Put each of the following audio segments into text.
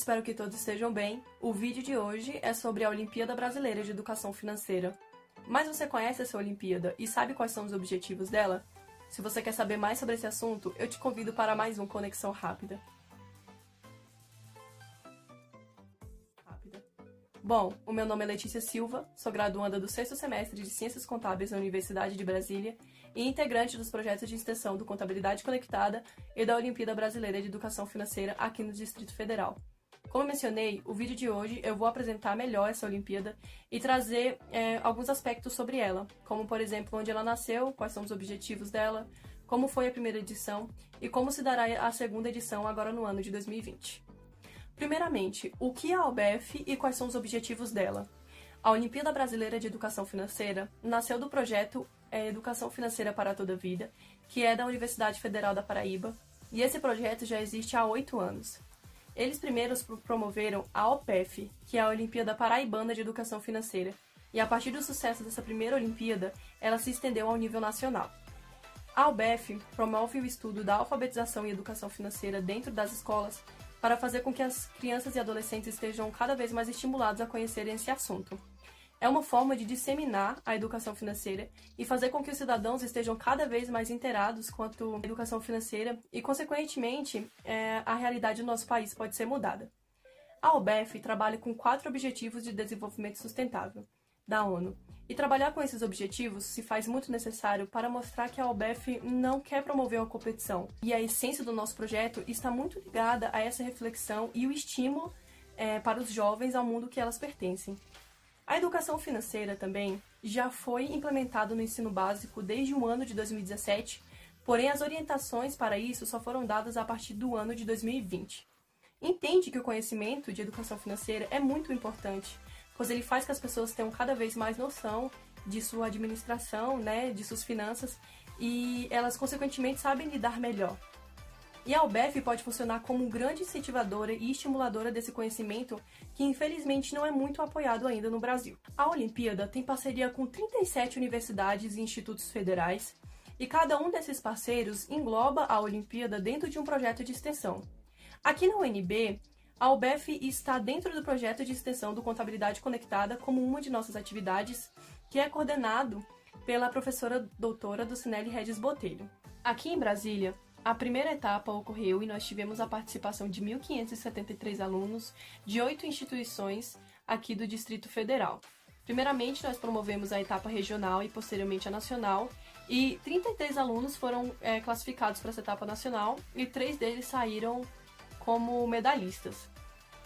espero que todos estejam bem. O vídeo de hoje é sobre a Olimpíada Brasileira de Educação Financeira. Mas você conhece essa Olimpíada e sabe quais são os objetivos dela? Se você quer saber mais sobre esse assunto, eu te convido para mais um Conexão Rápida. Bom, o meu nome é Letícia Silva, sou graduanda do sexto semestre de Ciências Contábeis na Universidade de Brasília e integrante dos projetos de extensão do Contabilidade Conectada e da Olimpíada Brasileira de Educação Financeira aqui no Distrito Federal. Como mencionei, o vídeo de hoje eu vou apresentar melhor essa Olimpíada e trazer é, alguns aspectos sobre ela, como por exemplo onde ela nasceu, quais são os objetivos dela, como foi a primeira edição e como se dará a segunda edição agora no ano de 2020. Primeiramente, o que é a OBF e quais são os objetivos dela? A Olimpíada Brasileira de Educação Financeira nasceu do projeto é, Educação Financeira para Toda a Vida, que é da Universidade Federal da Paraíba, e esse projeto já existe há oito anos. Eles primeiros promoveram a OPEF, que é a Olimpíada Paraibana de Educação Financeira, e a partir do sucesso dessa primeira Olimpíada, ela se estendeu ao nível nacional. A OBF promove o estudo da alfabetização e educação financeira dentro das escolas para fazer com que as crianças e adolescentes estejam cada vez mais estimulados a conhecerem esse assunto. É uma forma de disseminar a educação financeira e fazer com que os cidadãos estejam cada vez mais inteirados quanto à educação financeira e, consequentemente, é, a realidade do nosso país pode ser mudada. A OBEF trabalha com quatro objetivos de desenvolvimento sustentável da ONU, e trabalhar com esses objetivos se faz muito necessário para mostrar que a OBEF não quer promover uma competição. E a essência do nosso projeto está muito ligada a essa reflexão e o estímulo é, para os jovens ao mundo que elas pertencem. A educação financeira também já foi implementada no ensino básico desde o ano de 2017, porém as orientações para isso só foram dadas a partir do ano de 2020. Entende que o conhecimento de educação financeira é muito importante pois ele faz que as pessoas tenham cada vez mais noção de sua administração, né, de suas finanças, e elas consequentemente sabem lidar melhor. E a UBF pode funcionar como grande incentivadora e estimuladora desse conhecimento que infelizmente não é muito apoiado ainda no Brasil. A Olimpíada tem parceria com 37 universidades e institutos federais, e cada um desses parceiros engloba a Olimpíada dentro de um projeto de extensão. Aqui na UNB, a UBF está dentro do projeto de extensão do Contabilidade Conectada como uma de nossas atividades, que é coordenado pela professora doutora do Cinelli Regis Botelho. Aqui em Brasília, a primeira etapa ocorreu e nós tivemos a participação de 1.573 alunos de oito instituições aqui do Distrito Federal. Primeiramente, nós promovemos a etapa regional e posteriormente a nacional, e 33 alunos foram é, classificados para essa etapa nacional e três deles saíram como medalhistas.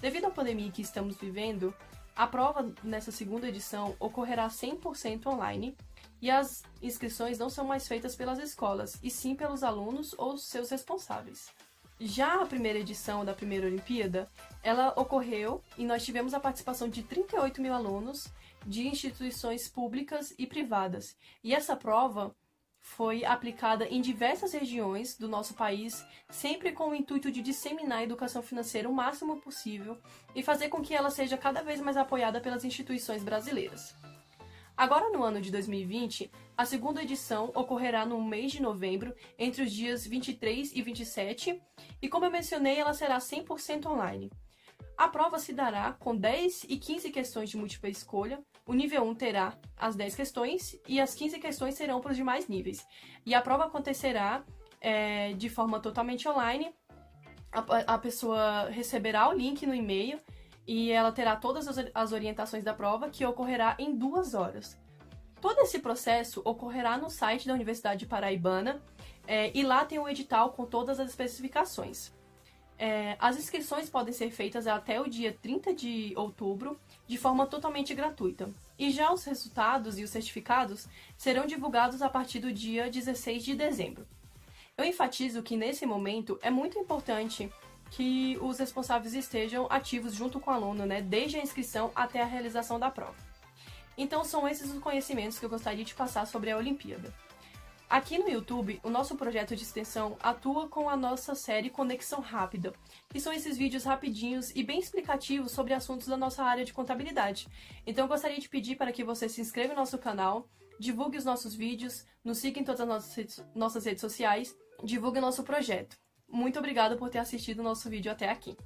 Devido à pandemia que estamos vivendo, a prova nessa segunda edição ocorrerá 100% online e as inscrições não são mais feitas pelas escolas, e sim pelos alunos ou seus responsáveis. Já a primeira edição da primeira Olimpíada, ela ocorreu e nós tivemos a participação de 38 mil alunos de instituições públicas e privadas. E essa prova foi aplicada em diversas regiões do nosso país, sempre com o intuito de disseminar a educação financeira o máximo possível e fazer com que ela seja cada vez mais apoiada pelas instituições brasileiras. Agora, no ano de 2020, a segunda edição ocorrerá no mês de novembro, entre os dias 23 e 27, e como eu mencionei, ela será 100% online. A prova se dará com 10 e 15 questões de múltipla escolha. O nível 1 terá as 10 questões e as 15 questões serão para os demais níveis. E a prova acontecerá é, de forma totalmente online. A, a, pessoa receberá o link no e-mail e ela terá todas as, orientações da prova, que ocorrerá em duas horas. Todo esse processo ocorrerá no site da Universidade Paraibana é, e lá tem um edital com todas as especificações. É, as inscrições podem ser feitas até o dia 30 de outubro, de forma totalmente gratuita. E já os resultados e os certificados serão divulgados a partir do dia 16 de dezembro. Eu enfatizo que nesse momento é muito importante que os responsáveis estejam ativos junto com o aluno, né, desde a inscrição até a realização da prova. Então são esses os conhecimentos que eu gostaria de passar sobre a Olimpíada. Aqui no YouTube, o nosso projeto de extensão atua com a nossa série Conexão Rápida, que são esses vídeos rapidinhos e bem explicativos sobre assuntos da nossa área de contabilidade. Então eu gostaria de pedir para que você se inscreva no nosso canal, divulgue os nossos vídeos, nos siga em todas as nossas redes, sociais, divulgue o nosso projeto. Muito obrigada por ter assistido o nosso vídeo até aqui.